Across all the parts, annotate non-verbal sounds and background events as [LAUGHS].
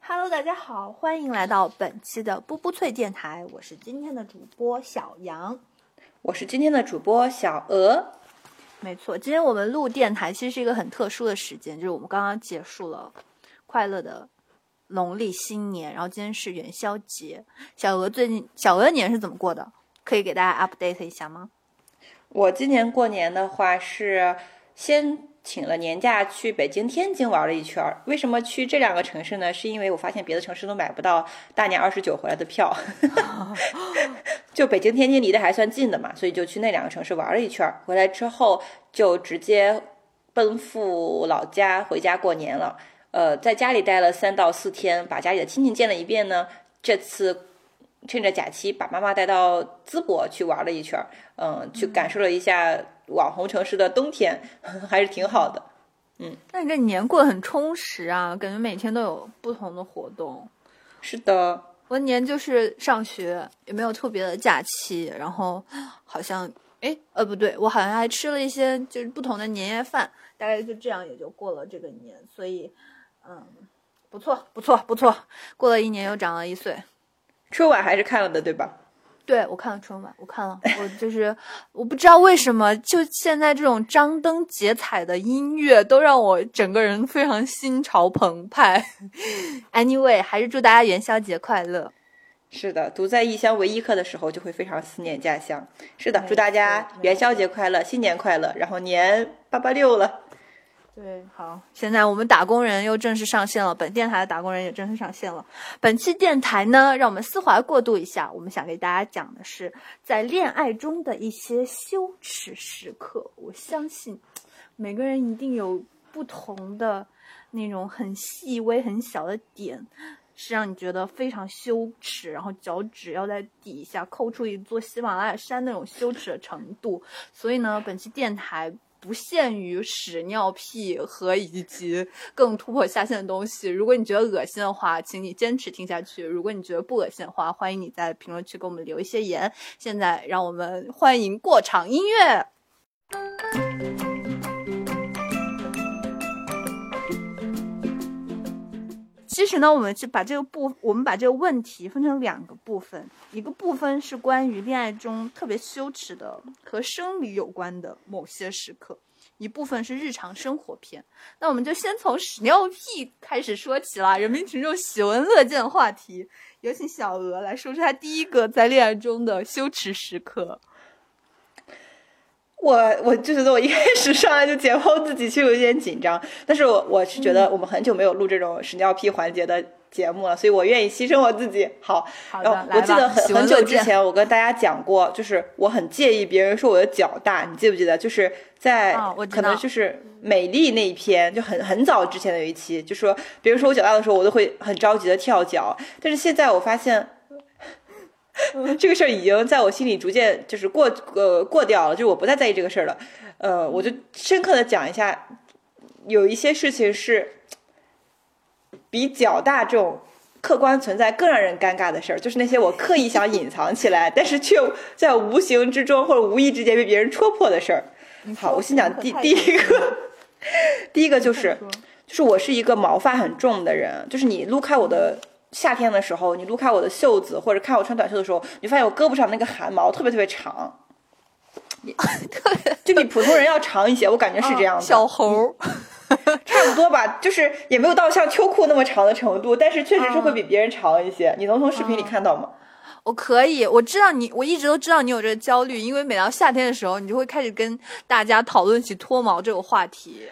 Hello，大家好，欢迎来到本期的啵啵脆电台，我是今天的主播小杨，我是今天的主播小鹅。没错，今天我们录电台其实是一个很特殊的时间，就是我们刚刚结束了快乐的农历新年，然后今天是元宵节。小鹅最近小鹅年是怎么过的？可以给大家 update 一下吗？我今年过年的话是先请了年假去北京、天津玩了一圈。为什么去这两个城市呢？是因为我发现别的城市都买不到大年二十九回来的票，[LAUGHS] 就北京、天津离得还算近的嘛，所以就去那两个城市玩了一圈。回来之后就直接奔赴老家回家过年了。呃，在家里待了三到四天，把家里的亲戚见了一遍呢。这次。趁着假期，把妈妈带到淄博去玩了一圈，嗯，去感受了一下网红城市的冬天，[LAUGHS] 还是挺好的。嗯，那你这年过得很充实啊，感觉每天都有不同的活动。是的，我年就是上学，也没有特别的假期，然后好像，哎，呃，不对，我好像还吃了一些就是不同的年夜饭，大概就这样也就过了这个年，所以，嗯，不错，不错，不错，过了一年又长了一岁。春晚还是看了的，对吧？对，我看了春晚，我看了，[LAUGHS] 我就是我不知道为什么，就现在这种张灯结彩的音乐，都让我整个人非常心潮澎湃。[LAUGHS] Anyway，还是祝大家元宵节快乐。是的，独在异乡为异客的时候，就会非常思念家乡。是的，祝大家元宵节快乐，新年快乐，然后年八八六了。对，好，现在我们打工人又正式上线了，本电台的打工人也正式上线了。本期电台呢，让我们丝滑过渡一下，我们想给大家讲的是在恋爱中的一些羞耻时刻。我相信每个人一定有不同的那种很细微、很小的点，是让你觉得非常羞耻，然后脚趾要在底下抠出一座喜马拉雅山那种羞耻的程度。所以呢，本期电台。不限于屎尿屁和以及更突破下限的东西。如果你觉得恶心的话，请你坚持听下去；如果你觉得不恶心的话，欢迎你在评论区给我们留一些言。现在，让我们欢迎过场音乐。其实呢，我们是把这个部，我们把这个问题分成两个部分，一个部分是关于恋爱中特别羞耻的和生理有关的某些时刻，一部分是日常生活篇。那我们就先从屎尿屁开始说起啦，人民群众喜闻乐见的话题。有请小鹅来说说他第一个在恋爱中的羞耻时刻。我我就觉得我一开始上来就解剖自己，其实有点紧张。但是我我是觉得我们很久没有录这种屎尿屁环节的节目了，所以我愿意牺牲我自己。好，然后我记得很很久之前我跟大家讲过，就是我很介意别人说我的脚大，你记不记得？就是在可能就是美丽那一篇，就很很早之前的有一期，就说别人说我脚大的时候，我都会很着急的跳脚。但是现在我发现。这个事儿已经在我心里逐渐就是过呃过掉了，就是我不再在意这个事儿了。呃，我就深刻的讲一下，有一些事情是比较大这种客观存在更让人尴尬的事儿，就是那些我刻意想隐藏起来，但是却在无形之中或者无意之间被别人戳破的事儿。好，我先讲第第一个，第一个就是就是我是一个毛发很重的人，就是你撸开我的。夏天的时候，你撸开我的袖子，或者看我穿短袖的时候，你发现我胳膊上那个汗毛特别特别长，特 [LAUGHS] 别就比普通人要长一些，我感觉是这样的。小猴，[LAUGHS] 差不多吧，就是也没有到像秋裤那么长的程度，但是确实是会比别人长一些。[LAUGHS] 你能从视频里看到吗？我可以，我知道你，我一直都知道你有这个焦虑，因为每到夏天的时候，你就会开始跟大家讨论起脱毛这个话题。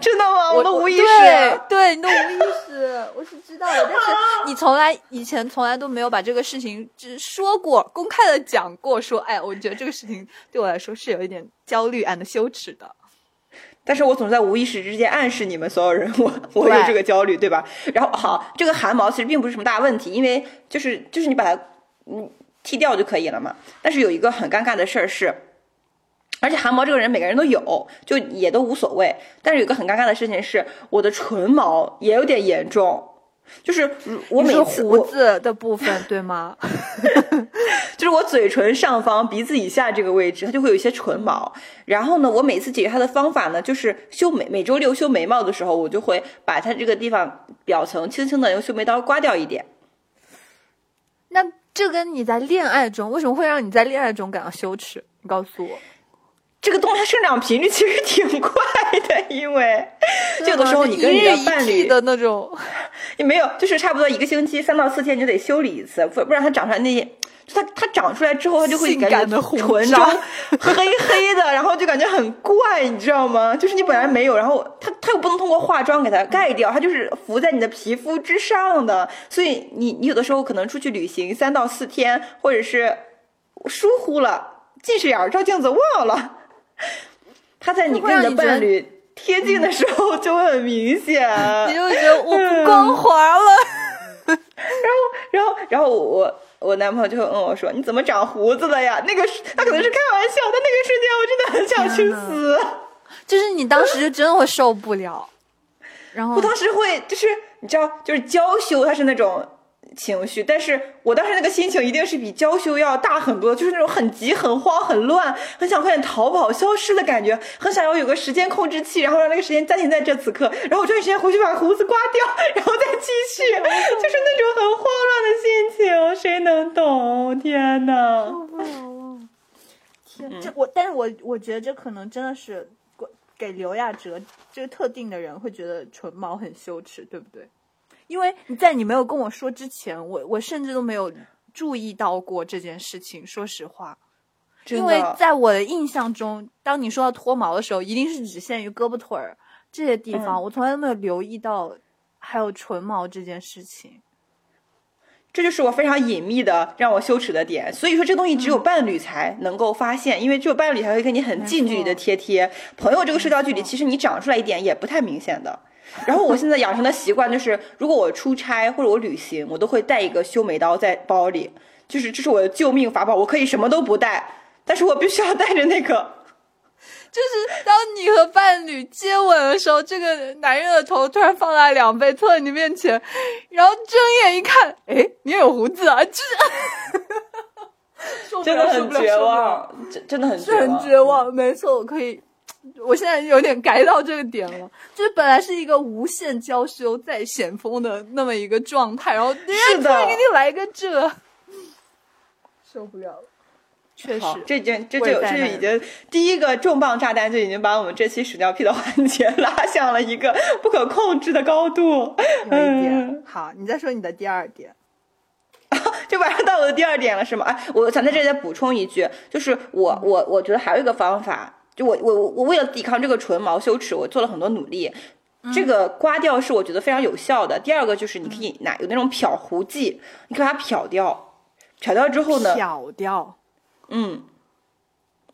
[LAUGHS] 真的吗？我都无意识。对，对 [LAUGHS] 你都无意识，我是知道的。但是 [LAUGHS] 你从来以前从来都没有把这个事情只说过，公开的讲过，说，哎，我觉得这个事情对我来说是有一点焦虑 and 羞耻的。但是我总在无意识之间暗示你们所有人，我我有这个焦虑，对吧？然后好，这个汗毛其实并不是什么大问题，因为就是就是你把它嗯剃掉就可以了嘛。但是有一个很尴尬的事儿是。而且汗毛这个人每个人都有，就也都无所谓。但是有个很尴尬的事情是，我的唇毛也有点严重，就是我每次胡子的部分对吗？[LAUGHS] 就是我嘴唇上方、鼻子以下这个位置，它就会有一些唇毛。然后呢，我每次解决它的方法呢，就是修眉。每周六修眉毛的时候，我就会把它这个地方表层轻轻的用修眉刀刮掉一点。那这跟你在恋爱中为什么会让你在恋爱中感到羞耻？你告诉我。这个动它生长频率其实挺快的，因为有的时候你跟你的伴侣的那种，[LAUGHS] 也没有，就是差不多一个星期三到四天就得修理一次，不不然它长出来那些，它它长出来之后它就会感觉唇中黑黑的，然后就感觉很怪，你知道吗？就是你本来没有，然后它它又不能通过化妆给它盖掉，它就是浮在你的皮肤之上的，所以你你有的时候可能出去旅行三到四天，或者是疏忽了近视眼照镜子忘了。[LAUGHS] 他在你跟你的伴侣贴近的时候就会很明显，[LAUGHS] 你就觉得我不光滑了。[LAUGHS] 然后，然后，然后我我男朋友就会问我说：“你怎么长胡子了呀？”那个他可能是开玩笑，但那个瞬间我真的很想去死。就是你当时就真的会受不了。然后我当时会就是你知道，就是娇羞，他是那种。情绪，但是我当时那个心情一定是比娇羞要大很多，就是那种很急、很慌、很乱，很想快点逃跑、消失的感觉，很想要有个时间控制器，然后让那个时间暂停在这此刻，然后我抓紧时间回去把胡子刮掉，然后再继续，就是那种很慌乱的心情，谁能懂？天哪！受不了了！天，这我，但是我我觉得这可能真的是给刘亚哲这个特定的人会觉得唇毛很羞耻，对不对？因为你在你没有跟我说之前，我我甚至都没有注意到过这件事情。说实话，因为在我的印象中，当你说到脱毛的时候，一定是只限于胳膊腿儿这些地方，我从来都没有留意到还有唇毛这件事情。这就是我非常隐秘的让我羞耻的点。所以说，这东西只有伴侣才能够发现，因为只有伴侣才会跟你很近距离的贴贴。朋友这个社交距离，其实你长出来一点也不太明显的。然后我现在养成的习惯就是，如果我出差或者我旅行，我都会带一个修眉刀在包里，就是这是我的救命法宝。我可以什么都不带，但是我必须要带着那个。[LAUGHS] 就是当你和伴侣接吻的时候，这个男人的头突然放在两倍，凑在你面前，然后睁眼一看，哎，你有胡子啊！就是，[LAUGHS] [LAUGHS] 真的很绝望，真真的很绝望，很绝望。没错，我可以。我现在有点改到这个点了，就是本来是一个无限娇羞在险峰的那么一个状态，然后突然给你来一个这，受不了了。确实，这已经这就这就已经第一个重磅炸弹就已经把我们这期屎尿屁的环节 [LAUGHS] 拉向了一个不可控制的高度。嗯，好，你再说你的第二点，就马上到我的第二点了，是吗？哎，我想在这里再补充一句，就是我我我觉得还有一个方法。就我我我为了抵抗这个唇毛羞耻，我做了很多努力。这个刮掉是我觉得非常有效的。第二个就是你可以拿有那种漂胡剂，你可以把它漂掉，漂掉之后呢？漂掉，嗯。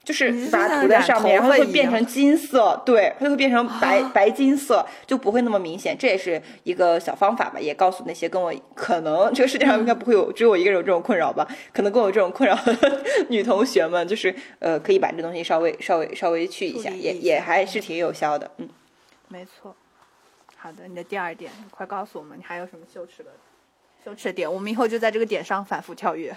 就是把它涂在上面，然后会变成金色，对，它就会变成白白金色，就不会那么明显。这也是一个小方法吧，也告诉那些跟我可能这个世界上应该不会有只有我一个人有这种困扰吧，可能跟我这种困扰的女同学们，就是呃，可以把这东西稍微稍微稍微去一下，也也还是挺有效的。嗯，没错。好的，你的第二点，快告诉我们，你还有什么羞耻的羞耻的点？我们以后就在这个点上反复跳跃。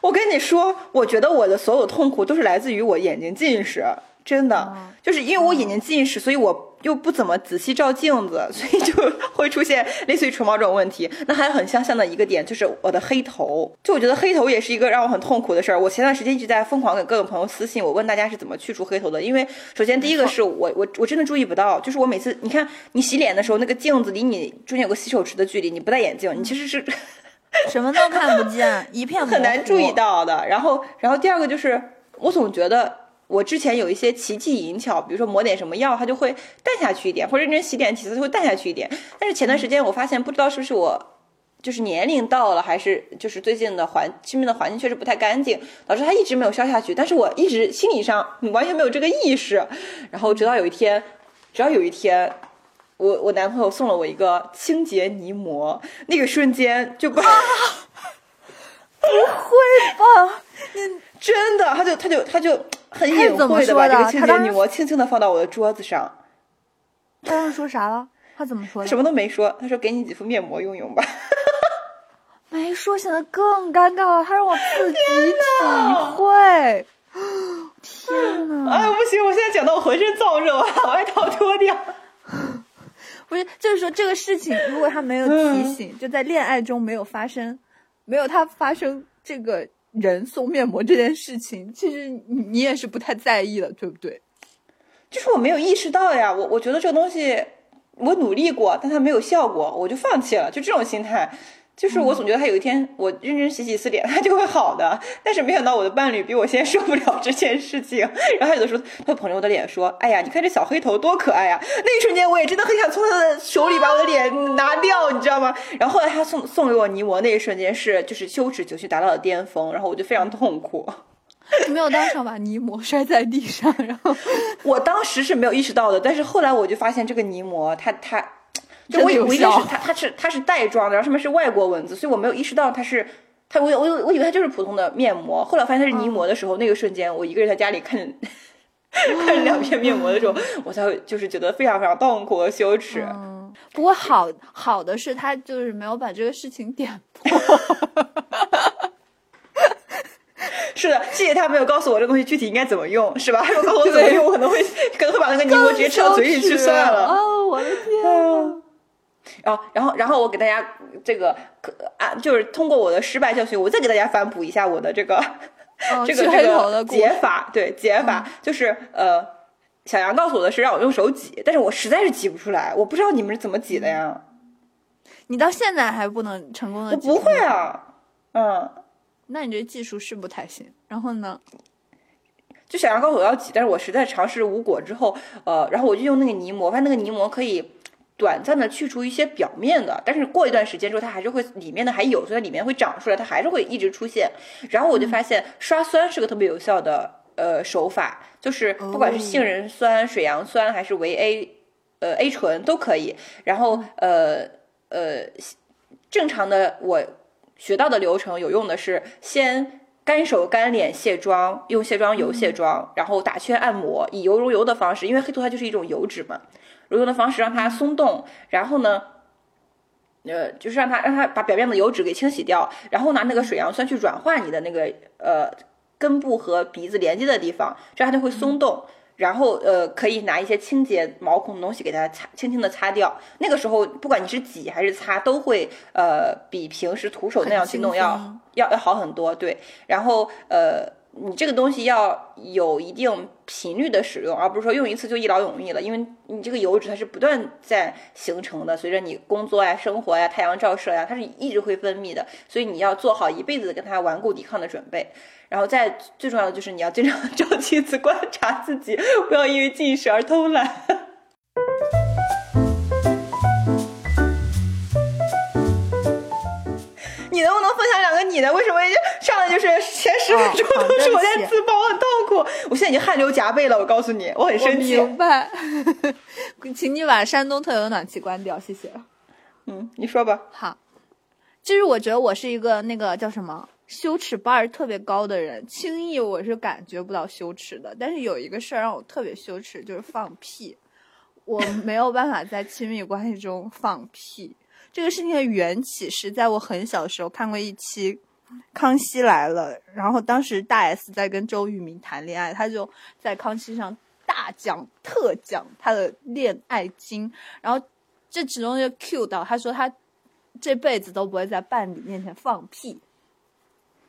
我跟你说，我觉得我的所有痛苦都是来自于我眼睛近视，真的，就是因为我眼睛近视，所以我。又不怎么仔细照镜子，所以就 [LAUGHS] 会出现类似于唇毛这种问题。那还有很相像的一个点，就是我的黑头。就我觉得黑头也是一个让我很痛苦的事儿。我前段时间一直在疯狂给各种朋友私信，我问大家是怎么去除黑头的。因为首先第一个是我我我真的注意不到，就是我每次你看你洗脸的时候，那个镜子离你中间有个洗手池的距离，你不戴眼镜，你其实是 [LAUGHS] 什么都看不见，一片很难注意到的。然后然后第二个就是我总觉得。我之前有一些奇技淫巧，比如说抹点什么药，它就会淡下去一点，或者认真洗脸，其实就会淡下去一点。但是前段时间我发现，不知道是不是我就是年龄到了，还是就是最近的环身边的环境确实不太干净，导致它一直没有消下去。但是我一直心理上完全没有这个意识。然后直到有一天，直到有一天，我我男朋友送了我一个清洁泥膜，那个瞬间就把，[LAUGHS] 不会吧？[LAUGHS] 你真的？他就他就他就。很隐晦的把这个清洁泥膜轻轻的放到我的桌子上。他刚说啥了？他怎么说的？什么都没说，他说给你几副面膜用用吧。[LAUGHS] 没说显得更尴尬了，他让我自己体会。天哪！哎，不行，我现在讲到我浑身燥热，我把外套脱掉。不是，就是说这个事情，如果他没有提醒，就在恋爱中没有发生，没有他发生这个人送面膜这件事情，其实你你也是不太在意的，对不对？就是我没有意识到呀，我我觉得这个东西我努力过，但它没有效果，我就放弃了，就这种心态。就是我总觉得他有一天我认真洗洗四点他就会好的，但是没想到我的伴侣比我先受不了这件事情，然后他有的时候他会捧着我的脸说：“哎呀，你看这小黑头多可爱呀！”那一瞬间我也真的很想从他的手里把我的脸拿掉，你知道吗？然后后来他送送给我泥膜那一瞬间是就是羞耻情绪达到了巅峰，然后我就非常痛苦。你没有当场把泥膜摔在地上，然后我当时是没有意识到的，但是后来我就发现这个泥膜它它。就我以为是它，它是它是袋装的，然后上面是外国文字，所以我没有意识到它是它，我我我以为它就是普通的面膜，后来发现它是泥膜的时候，那个瞬间我一个人在家里看着看着两片面膜的时候，我才会就是觉得非常非常痛苦和羞耻。嗯，不过好好的是他就是没有把这个事情点破。[LAUGHS] 是的，谢谢他没有告诉我这东西具体应该怎么用，是吧？他要告诉我怎么用，我可能会可能会把那个泥膜直接吃到嘴里去算了。哦，我的天！然后，然后，然后我给大家这个啊，就是通过我的失败教训，我再给大家反哺一下我的这个这个这个解法。对，解法就是呃，小杨告诉我的是让我用手挤，但是我实在是挤不出来，我不知道你们是怎么挤的呀？你到现在还不能成功的？我不会啊，嗯，那你这技术是不太行。然后呢？就小杨告诉我要挤，但是我实在尝试无果之后，呃，然后我就用那个泥膜，发现那个泥膜可以。短暂的去除一些表面的，但是过一段时间之后，它还是会里面的还有，所以它里面会长出来，它还是会一直出现。然后我就发现刷酸是个特别有效的呃手法，就是不管是杏仁酸、水杨酸还是维 A，呃 A 醇都可以。然后呃呃正常的我学到的流程有用的是先干手干脸卸妆，用卸妆油卸妆，然后打圈按摩，以油溶油的方式，因为黑头它就是一种油脂嘛。揉用的方式让它松动，然后呢，呃，就是让它让它把表面的油脂给清洗掉，然后拿那个水杨酸去软化你的那个呃根部和鼻子连接的地方，这样它就会松动。然后呃，可以拿一些清洁毛孔的东西给它擦，轻轻的擦掉。那个时候，不管你是挤还是擦，都会呃比平时徒手那样去弄要要要好很多。对，然后呃。你这个东西要有一定频率的使用，而不是说用一次就一劳永逸了。因为你这个油脂它是不断在形成的，随着你工作呀、生活呀、太阳照射呀，它是一直会分泌的。所以你要做好一辈子跟它顽固抵抗的准备。然后再最重要的就是你要经常照镜子观察自己，不要因为近视而偷懒。分享两个你的？为什么上来就是前十分钟都是我在自爆，我很痛苦。我现在已经汗流浃背了。我告诉你，我很生气。明白，[LAUGHS] 请你把山东特有的暖气关掉，谢谢。嗯，你说吧。好，其实我觉得我是一个那个叫什么羞耻 bar 特别高的人，轻易我是感觉不到羞耻的。但是有一个事儿让我特别羞耻，就是放屁。我没有办法在亲密关系中放屁。这个事情的缘起是在我很小的时候看过一期《康熙来了》，然后当时大 S 在跟周渝民谈恋爱，他就在康熙上大讲特讲他的恋爱经，然后这其中就 cue 到他说他这辈子都不会在伴侣面前放屁，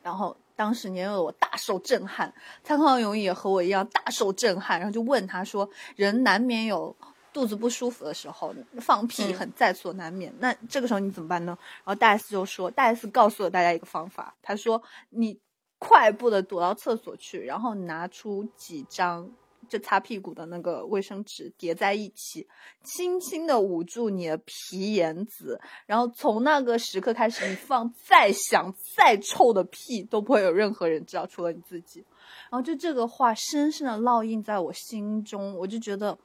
然后当时年幼的我大受震撼，蔡康永也和我一样大受震撼，然后就问他说：“人难免有。”肚子不舒服的时候放屁很在所难免，那这个时候你怎么办呢？然后大 S 就说，大 S 告诉了大家一个方法，他说你快步的躲到厕所去，然后拿出几张就擦屁股的那个卫生纸叠在一起，轻轻的捂住你的皮眼子，然后从那个时刻开始，你放再响再臭的屁都不会有任何人知道，除了你自己。然后就这个话深深的烙印在我心中，我就觉得。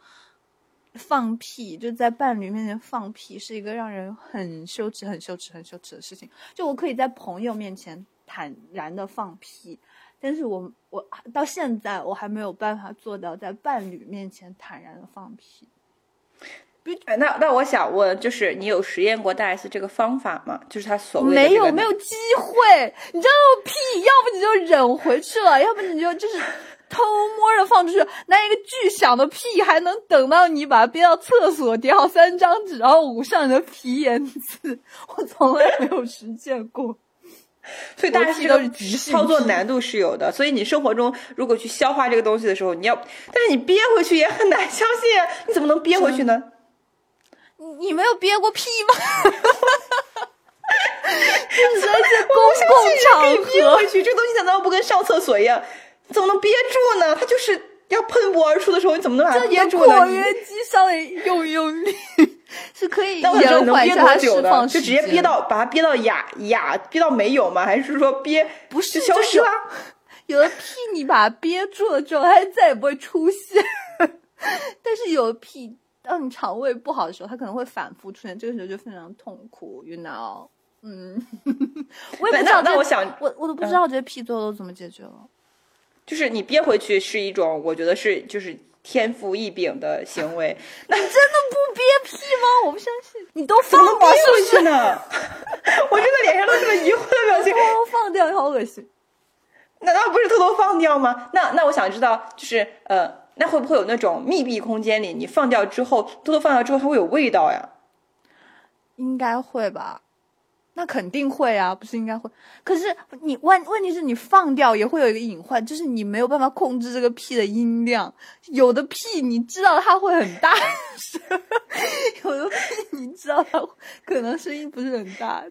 放屁就在伴侣面前放屁是一个让人很羞耻、很羞耻、很羞耻的事情。就我可以在朋友面前坦然的放屁，但是我我到现在我还没有办法做到在伴侣面前坦然的放屁。那那我想问，就是你有实验过大 S 这个方法吗？就是他所谓的没有没有机会，你知道屁，要不你就忍回去了，要不你就就是偷摸着放出去。那一个巨响的屁，还能等到你把它憋到厕所，叠好三张纸，然后捂上你的皮炎字，我从来没有实践过。所以大 S 都是操作难度是有的，所以你生活中如果去消化这个东西的时候，你要，但是你憋回去也很难相信，你怎么能憋回去呢？你没有憋过屁吗？[LAUGHS] 就是在公共场合憋回去，这东西难道不跟上厕所一样？怎么能憋住呢？它就是要喷薄而出的时候，你怎么能把它憋住呢？括约肌稍微用用力 [LAUGHS] 是可以那我延缓一下释放就直接憋到把它憋到哑哑，憋到没有吗？还是说憋不是消失了？有的屁你把它憋住了之后，它再也不会出现。[LAUGHS] 但是有的屁。当你肠胃不好的时候，它可能会反复出现，这个时候就非常痛苦，you know？嗯，[LAUGHS] 我也不知道。那我想，我我都不知道这些屁最后都怎么解决了。就是你憋回去是一种，我觉得是就是天赋异禀的行为。那你真的不憋屁吗？我不相信，你都放憋回去呢？[LAUGHS] 我真的脸上都是个疑惑的表情。偷偷放掉，好恶心。难道不是偷偷放掉吗？那那我想知道，就是呃。那会不会有那种密闭空间里，你放掉之后，偷偷放掉之后，它会有味道呀？应该会吧？那肯定会啊，不是应该会？可是你问问题是你放掉也会有一个隐患，就是你没有办法控制这个屁的音量。有的屁你知道它会很大声，[LAUGHS] 有的屁你知道它可能声音不是很大。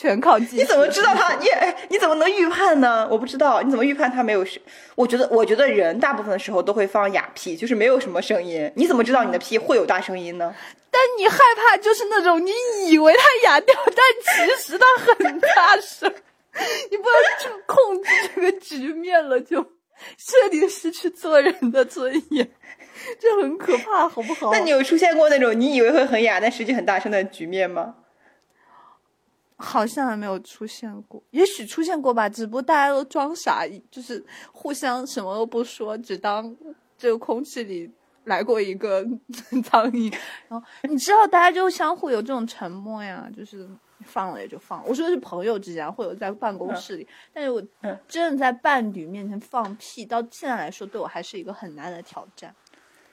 全靠技术。你怎么知道他？你你怎么能预判呢？我不知道，你怎么预判他没有声？我觉得，我觉得人大部分的时候都会放哑屁，就是没有什么声音。你怎么知道你的屁会有大声音呢？[LAUGHS] 但你害怕就是那种你以为它哑掉，但其实它很大声。你不能去控制这个局面了，就彻底失去做人的尊严，这很可怕，好不好？那你有出现过那种你以为会很哑，但实际很大声的局面吗？好像还没有出现过，也许出现过吧，只不过大家都装傻，就是互相什么都不说，只当这个空气里来过一个 [LAUGHS] 苍蝇。然后你知道，大家就相互有这种沉默呀，就是放了也就放。我说的是朋友之间，或者在办公室里，但是我真的在伴侣面前放屁，到现在来说，对我还是一个很难的挑战。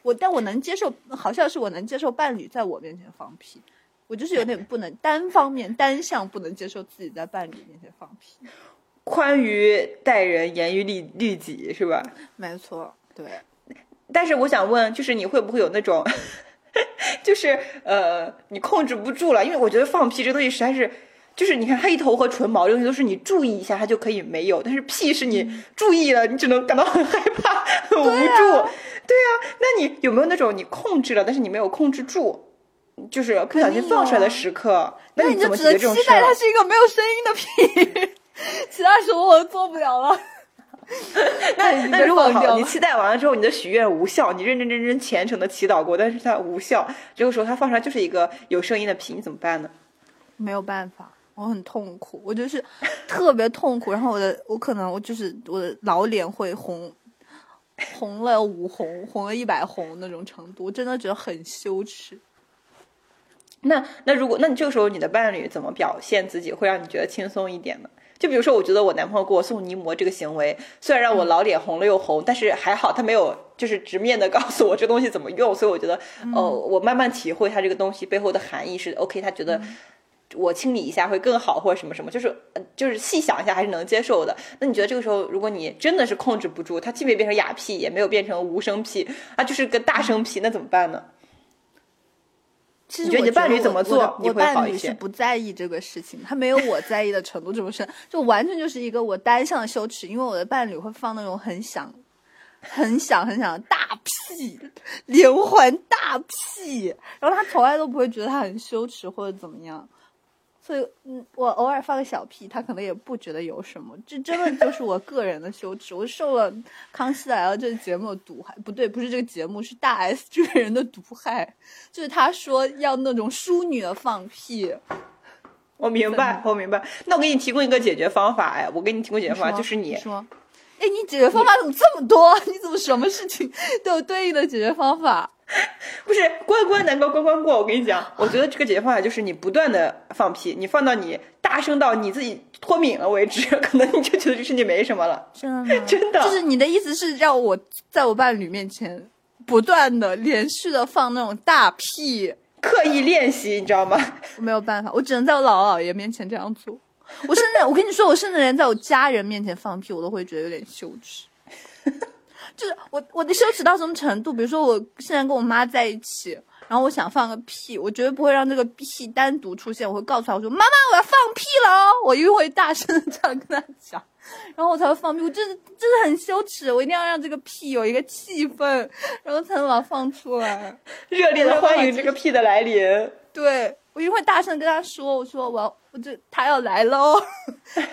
我但我能接受，好像是我能接受伴侣在我面前放屁。我就是有点不能单方面单向不能接受自己在伴侣面前放屁，宽于待人，严于律律己，是吧？没错，对。但是我想问，就是你会不会有那种，[LAUGHS] 就是呃，你控制不住了？因为我觉得放屁这东西实在是，就是你看黑头和唇毛这东西都是你注意一下它就可以没有，但是屁是你注意了，你只能感到很害怕、很无助。对啊，那你有没有那种你控制了，但是你没有控制住？就是不小心放出来的时刻，那你就只能期待它是一个没有声音的屁？[LAUGHS] 其他时候我都做不了了。[LAUGHS] 那那如果好，你期待完了之后，你的许愿无效，你认认真真虔诚的祈祷过，但是它无效，这个时候它放出来就是一个有声音的屁，你怎么办呢？没有办法，我很痛苦，我就是特别痛苦。[LAUGHS] 然后我的，我可能我就是我的老脸会红，红了五红，红了一百红那种程度，我真的觉得很羞耻。那那如果那你这个时候你的伴侣怎么表现自己会让你觉得轻松一点呢？就比如说，我觉得我男朋友给我送泥膜这个行为，虽然让我老脸红了又红，但是还好他没有就是直面的 [LAUGHS] 告诉我这东西怎么用，所以我觉得哦，我慢慢体会他这个东西背后的含义是 OK，他觉得我清理一下会更好或者什么什么，就是就是细想一下还是能接受的。那你觉得这个时候如果你真的是控制不住，他既没变成哑屁，也没有变成无声屁，啊，就是个大声屁，那怎么办呢？其实我觉得伴侣怎么做，我伴侣是不在意这个事情，他没有我在意的程度这么深，就完全就是一个我单向的羞耻，因为我的伴侣会放那种很响、很响、很响的大屁，连环大屁，然后他从来都不会觉得他很羞耻或者怎么样。所以，嗯，我偶尔放个小屁，他可能也不觉得有什么。这真的就是我个人的羞耻。我受了《康熙来了》这个节目的毒害，不对，不是这个节目，是大 S 这个人的毒害。就是他说要那种淑女的放屁。我明白，我明白。那我给你提供一个解决方法，哎，我给你提供解决方法，就是你说，哎，你解决方法怎么这么多？[LAUGHS] 你怎么什么事情都有对应的解决方法？[LAUGHS] 不是关关难过关关过。我跟你讲，我觉得这个解决方法就是你不断的放屁，你放到你大声到你自己脱敏了为止，[LAUGHS] 可能你就觉得这事情没什么了。真的，[LAUGHS] 真的，就是你的意思是让我在我伴侣面前不断的连续的放那种大屁，刻意练习，你知道吗？我没有办法，我只能在我姥姥姥爷面前这样做。我甚至，我跟你说，我甚至连在我家人面前放屁，我都会觉得有点羞耻。就是我，我的羞耻到什么程度？比如说，我现在跟我妈在一起，然后我想放个屁，我绝对不会让这个屁单独出现，我会告诉她，我说：“妈妈，我要放屁了哦！”我一定会大声的 [LAUGHS] 这样跟她讲，然后我才会放屁。我真的真的很羞耻，我一定要让这个屁有一个气氛，然后才能把它放出来，[LAUGHS] 热烈的欢迎这个屁的来临。[LAUGHS] 对。我一定会大声跟他说：“我说我要，我这他要来了哦，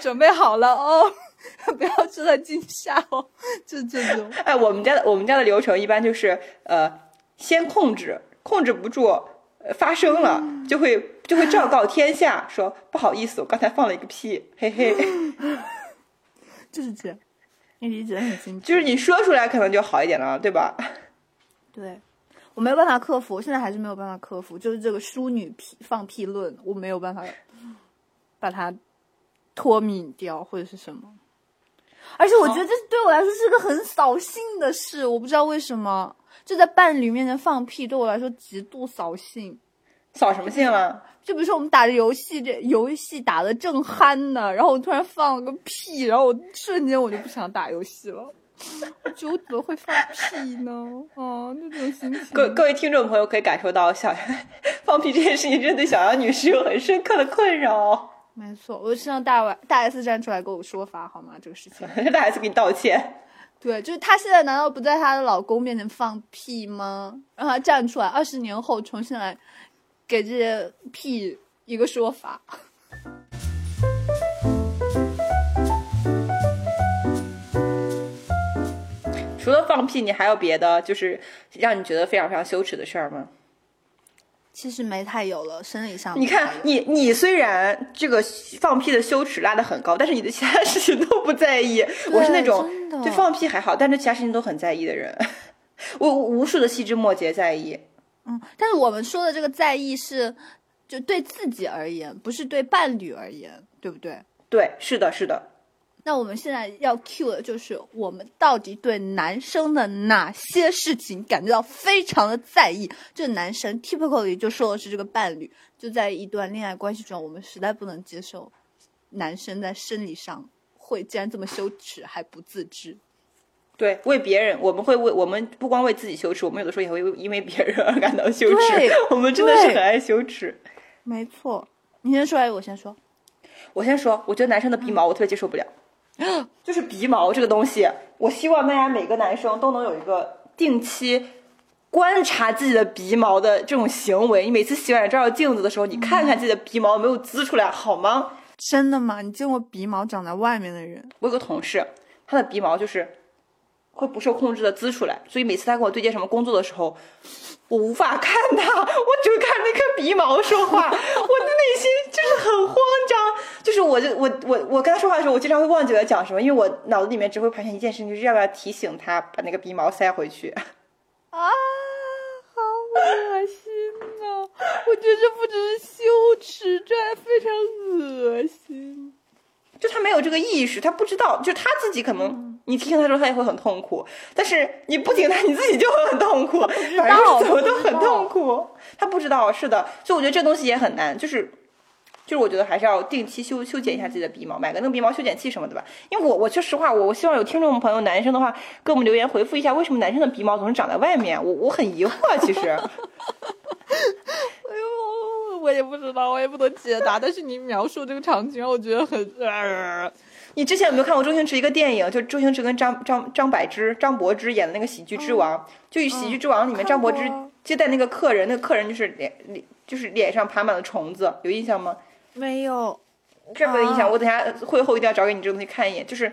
准备好了哦，[LAUGHS] 不要受到惊吓哦。[LAUGHS] ”就这种。[LAUGHS] 哎，我们家的我们家的流程一般就是呃，先控制，控制不住发生了，就会就会昭告天下说不好意思，我刚才放了一个屁，嘿嘿。就是这样，你理解很清楚。就是你说出来可能就好一点了，对吧？对。我没有办法克服，我现在还是没有办法克服，就是这个淑女屁放屁论，我没有办法把它脱敏掉或者是什么。而且我觉得这对我来说是个很扫兴的事，我不知道为什么，就在伴侣面前放屁对我来说极度扫兴。扫什么兴啊？就比如说我们打着游戏，这游戏打的正酣呢，然后我突然放了个屁，然后我瞬间我就不想打游戏了。就怎么会放屁呢？哦，那种心情。各各位听众朋友可以感受到，小 [LAUGHS] 放屁这件事情，真的对小杨女士有很深刻的困扰。没错，我希望大 Y 大 S 站出来给我说法，好吗？这个事情，[LAUGHS] 大 S 给你道歉。[LAUGHS] 对，就是她现在难道不在她的老公面前放屁吗？让她站出来，二十年后重新来给这些屁一个说法。[LAUGHS] 除了放屁，你还有别的就是让你觉得非常非常羞耻的事儿吗？其实没太有了，生理上。你看，你你虽然这个放屁的羞耻拉得很高，但是你的其他事情都不在意。我是那种对放屁还好，但是其他事情都很在意的人。我无数的细枝末节在意。嗯，但是我们说的这个在意是就对自己而言，不是对伴侣而言，对不对？对，是的，是的。那我们现在要 cue 的就是我们到底对男生的哪些事情感觉到非常的在意？这男生 typically 就说的是这个伴侣，就在一段恋爱关系中，我们实在不能接受男生在生理上会竟然这么羞耻还不自知。对，为别人，我们会为我们不光为自己羞耻，我们有的时候也会因为别人而感到羞耻。我们真的是很爱羞耻。没错，你先说还是我先说？我先说，我觉得男生的鼻毛我特别接受不了。[GASPS] 就是鼻毛这个东西，我希望大家每个男生都能有一个定期观察自己的鼻毛的这种行为。你每次洗完照镜子的时候，你看看自己的鼻毛有没有滋出来，好吗？真的吗？你见过鼻毛长在外面的人？我有个同事，他的鼻毛就是会不受控制的滋出来，所以每次他跟我对接什么工作的时候。我无法看他，我就看那颗鼻毛说话，我的内心就是很慌张。就是我，就我，我，我跟他说话的时候，我经常会忘记我要讲什么，因为我脑子里面只会盘旋一件事情，就是要不要提醒他把那个鼻毛塞回去。啊，好恶心啊！我觉得这不只是羞耻，这还非常恶心。就他没有这个意识，他不知道，就他自己可能你提醒他说他也会很痛苦，但是你不提他，你自己就会很痛苦，反正怎么都很痛苦。他不知道，是的，所以我觉得这东西也很难，就是就是我觉得还是要定期修修剪一下自己的鼻毛，买个那个鼻毛修剪器什么的吧。因为我我说实话，我我希望有听众朋友男生的话给我们留言回复一下，为什么男生的鼻毛总是长在外面？我我很疑惑，其实。[LAUGHS] 哎呦。我也不知道，我也不能解答。但是你描述这个场景，让我觉得很……你之前有没有看过周星驰一个电影？就周星驰跟张张张柏芝、张柏芝演的那个《喜剧之王》。就《喜剧之王》里面，张柏芝接待那个客人，那个客人就是脸脸就是脸上爬满了虫子，有印象吗？没有，这没有印象。我等下会后一定要找给你这个东西看一眼，就是。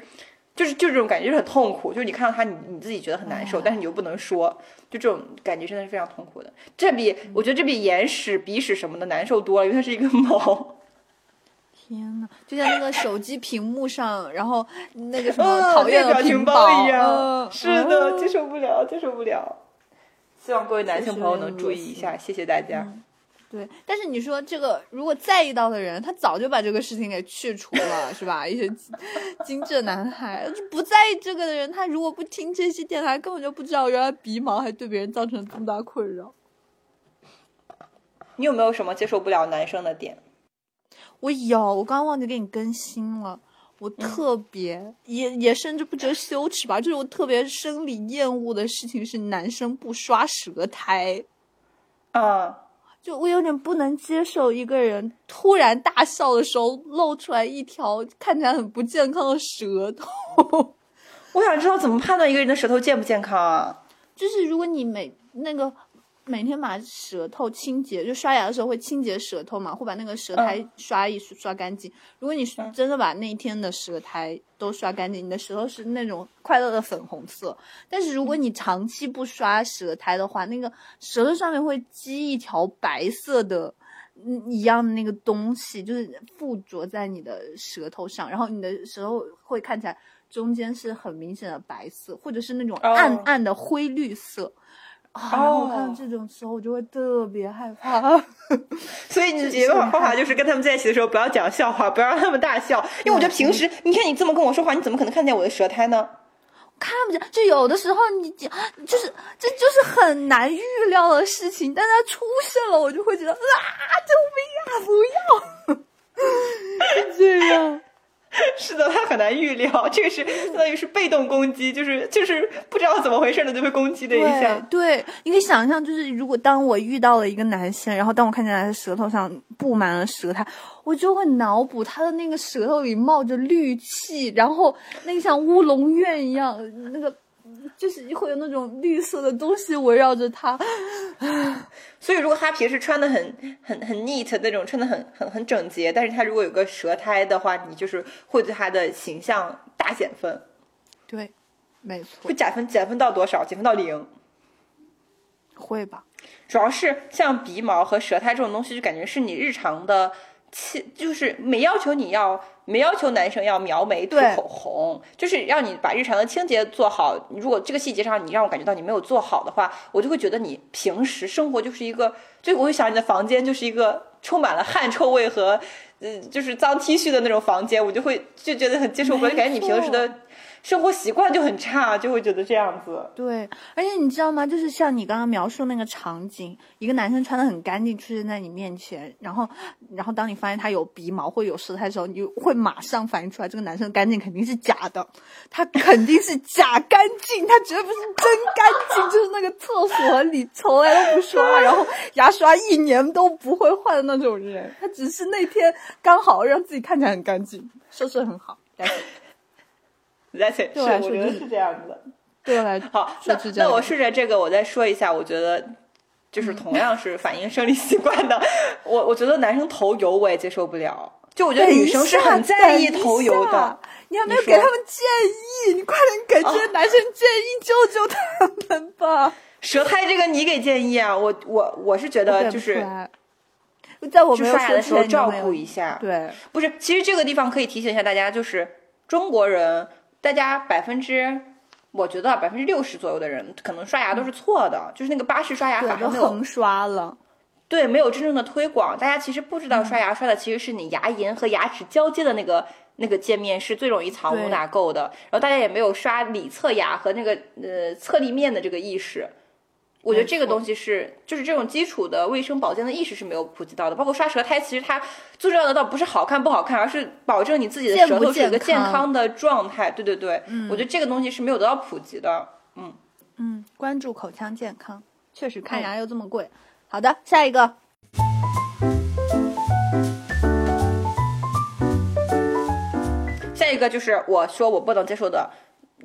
就是就这种感觉，就是很痛苦。就是你看到他，你你自己觉得很难受，但是你又不能说，就这种感觉真的是非常痛苦的。这比我觉得这比眼屎、鼻屎什么的难受多了，因为它是一个 [LAUGHS] 毛。天呐，就像那个手机屏幕上，然后那个什么讨厌的表情包一样。是的，接受不了，接受不了。希望各位男性朋友能注意一下，谢谢大家。对，但是你说这个如果在意到的人，他早就把这个事情给去除了，[LAUGHS] 是吧？一些精致男孩不在意这个的人，他如果不听这些电台，根本就不知道原来鼻毛还对别人造成这么大困扰。你有没有什么接受不了男生的点？我有，我刚刚忘记给你更新了。我特别也也甚至不觉得羞耻吧，就是我特别生理厌恶的事情是男生不刷舌苔。啊。就我有点不能接受一个人突然大笑的时候露出来一条看起来很不健康的舌头。我想知道怎么判断一个人的舌头健不健康啊？[LAUGHS] 就是如果你每那个。每天把舌头清洁，就刷牙的时候会清洁舌头嘛，会把那个舌苔刷一刷干净。如果你真的把那一天的舌苔都刷干净，你的舌头是那种快乐的粉红色。但是如果你长期不刷舌苔的话，那个舌头上面会积一条白色的一样的那个东西，就是附着在你的舌头上，然后你的舌头会看起来中间是很明显的白色，或者是那种暗暗的灰绿色。啊！我看到这种时候，我就会特别害怕。[LAUGHS] 所以你的解决方法就是跟他们在一起的时候不要讲笑话，不要让他们大笑。因为我觉得平时，你看你这么跟我说话，你怎么可能看见我的舌苔呢？看不见。就有的时候你讲，就是这就是很难预料的事情，但它出现了，我就会觉得啊，救命啊！不要，[LAUGHS] [LAUGHS] 就这样。[LAUGHS] 是的，他很难预料，这个是相当于是被动攻击，就是就是不知道怎么回事的就被攻击的一下。对，你可以想象，就是如果当我遇到了一个男性，然后当我看见他的舌头上布满了舌苔，我就会脑补他的那个舌头里冒着绿气，然后那个像乌龙院一样那个。就是会有那种绿色的东西围绕着他，[SIGHS] 所以如果他平时穿的很很很 neat 那种，穿的很很很整洁，但是他如果有个舌苔的话，你就是会对他的形象大减分。对，没错。会减分减分到多少？减分到零？会吧。主要是像鼻毛和舌苔这种东西，就感觉是你日常的。气就是没要求你要没要求男生要描眉涂口红，就是让你把日常的清洁做好。如果这个细节上你让我感觉到你没有做好的话，我就会觉得你平时生活就是一个，就我会想你的房间就是一个充满了汗臭味和嗯就是脏 T 恤的那种房间，我就会就觉得很接受不了，感觉你平时的。生活习惯就很差，就会觉得这样子。对，而且你知道吗？就是像你刚刚描述那个场景，一个男生穿的很干净出现在你面前，然后，然后当你发现他有鼻毛或有舌苔的时候，你就会马上反应出来，这个男生的干净肯定是假的，他肯定是假干净，他绝对不是真干净，就是那个厕所里从来都不刷，然后牙刷一年都不会换的那种人，他只是那天刚好让自己看起来很干净，收拾很好。That's it，是我觉得是这样子的。对我来好，那那我顺着这个，我再说一下，我觉得就是同样是反映生理习惯的。我我觉得男生头油我也接受不了，就我觉得女生是很在意头油的。你有没有给他们建议？你快点给这些男生建议，救救他们吧。舌苔这个你给建议啊？我我我是觉得就是在我们刷牙的时候照顾一下。对，不是，其实这个地方可以提醒一下大家，就是中国人。大家百分之，我觉得百分之六十左右的人可能刷牙都是错的，就是那个巴氏刷牙法没有横刷了，对，没有真正的推广。大家其实不知道刷牙刷的其实是你牙龈和牙齿交接的那个那个界面是最容易藏污纳垢的，然后大家也没有刷里侧牙和那个呃侧立面的这个意识。我觉得这个东西是，就是这种基础的卫生保健的意识是没有普及到的。包括刷舌苔，其实它最重要的倒不是好看不好看，而是保证你自己的舌头是一个健康的状态。对对对，我觉得这个东西是没有得到普及的。嗯嗯，关注口腔健康，确实看牙又这么贵。好的，下一个，下一个就是我说我不能接受的。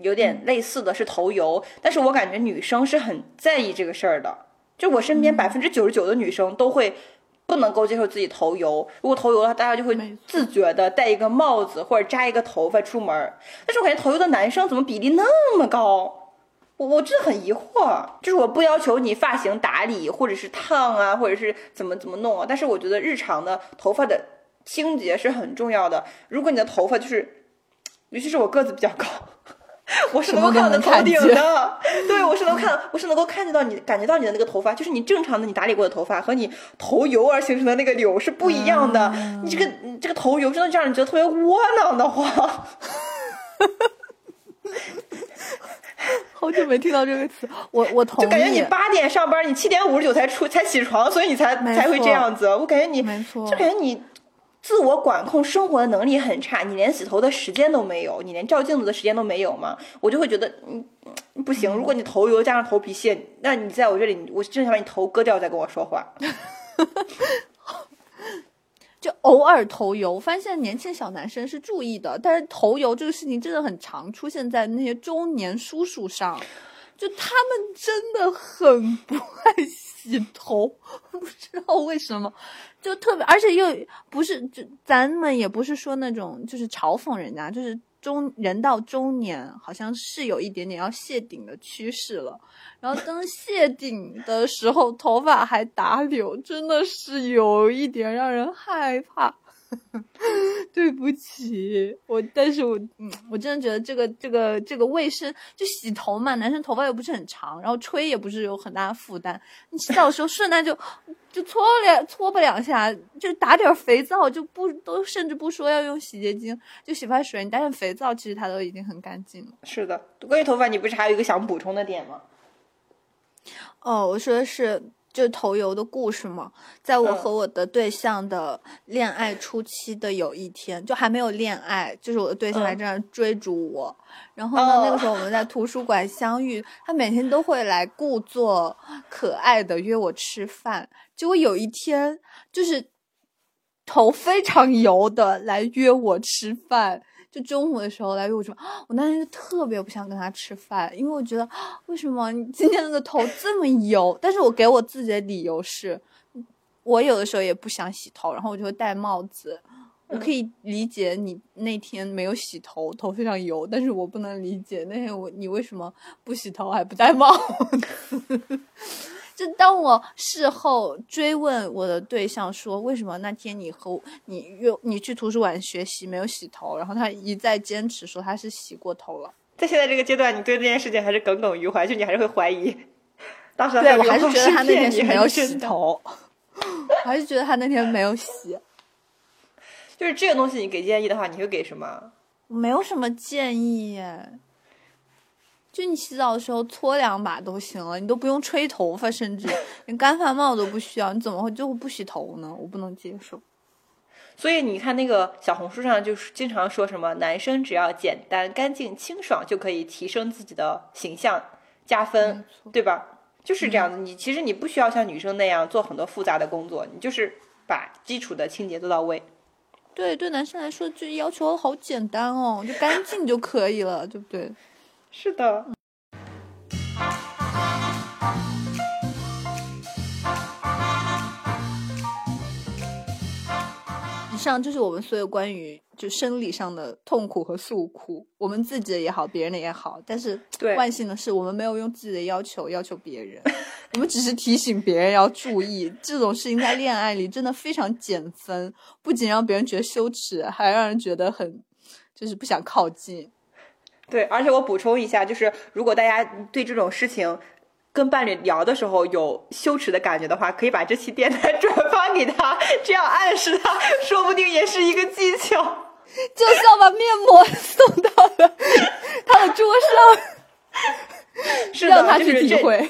有点类似的是头油，但是我感觉女生是很在意这个事儿的。就我身边百分之九十九的女生都会不能够接受自己头油，如果头油的话，大家就会自觉的戴一个帽子或者扎一个头发出门。但是我感觉头油的男生怎么比例那么高？我我真的很疑惑。就是我不要求你发型打理或者是烫啊，或者是怎么怎么弄啊，但是我觉得日常的头发的清洁是很重要的。如果你的头发就是，尤其是我个子比较高。[LAUGHS] 我是能够看到你的头顶的，对我是能看，我是能够看见到你，感觉到你的那个头发，就是你正常的你打理过的头发和你头油而形成的那个绺是不一样的。你这个这个头油真的让你觉得特别窝囊的慌。[LAUGHS] 好久没听到这个词，我我同。就感觉你八点上班，你七点五十九才出才起床，所以你才才会这样子。我感觉你，没错，就感觉你。自我管控生活的能力很差，你连洗头的时间都没有，你连照镜子的时间都没有吗？我就会觉得，嗯，不行。如果你头油加上头皮屑，那你在我这里，我真想把你头割掉再跟我说话。[LAUGHS] 就偶尔头油，发现年轻小男生是注意的，但是头油这个事情真的很常出现在那些中年叔叔上，就他们真的很不爱洗头，[LAUGHS] 不知道为什么。就特别，而且又不是，就咱们也不是说那种就是嘲讽人家，就是中人到中年，好像是有一点点要谢顶的趋势了。然后当谢顶的时候，头发还打绺，真的是有一点让人害怕。[LAUGHS] 对不起，我，但是我，嗯，我真的觉得这个这个这个卫生，就洗头嘛，男生头发又不是很长，然后吹也不是有很大的负担，你洗澡的时候顺带就就搓两搓吧两下，就打点肥皂，就不都甚至不说要用洗洁精，就洗发水，你打点肥皂，其实它都已经很干净了。是的，关于头发，你不是还有一个想补充的点吗？哦，我说的是。就头油的故事嘛，在我和我的对象的恋爱初期的有一天，就还没有恋爱，就是我的对象还在追逐我。然后呢，那个时候我们在图书馆相遇，他每天都会来故作可爱的约我吃饭。结果有一天，就是头非常油的来约我吃饭。就中午的时候来约我说，我那天就特别不想跟他吃饭，因为我觉得为什么你今天那个头这么油？但是我给我自己的理由是，我有的时候也不想洗头，然后我就会戴帽子。我可以理解你那天没有洗头，头非常油，但是我不能理解那天我你为什么不洗头还不戴帽子。[LAUGHS] 就当我事后追问我的对象说，为什么那天你和你约你去图书馆学习没有洗头，然后他一再坚持说他是洗过头了。在现在这个阶段，你对这件事情还是耿耿于怀，就你还是会怀疑。当时对我还是觉得他那天是没有洗头，[LAUGHS] 我还是觉得他那天没有洗。就是这个东西，你给建议的话，你会给什么？没有什么建议耶。就你洗澡的时候搓两把都行了，你都不用吹头发，甚至 [LAUGHS] 连干发帽都不需要，你怎么会就不洗头呢？我不能接受。所以你看那个小红书上就是经常说什么，男生只要简单、干净、清爽就可以提升自己的形象，加分，对吧？就是这样子。你其实你不需要像女生那样做很多复杂的工作，你就是把基础的清洁做到位。对，对男生来说就要求好简单哦，就干净就可以了，对不对？是的。以上就是我们所有关于就生理上的痛苦和诉苦，我们自己的也好，别人的也好。但是万幸的是，我们没有用自己的要求要求别人，[LAUGHS] 我们只是提醒别人要注意这种事情，在恋爱里真的非常减分，不仅让别人觉得羞耻，还让人觉得很就是不想靠近。对，而且我补充一下，就是如果大家对这种事情跟伴侣聊的时候有羞耻的感觉的话，可以把这期电台 [LAUGHS] 转发给他，这样暗示他，说不定也是一个技巧。就像把面膜送到了他的桌上，[LAUGHS] 让他去体会。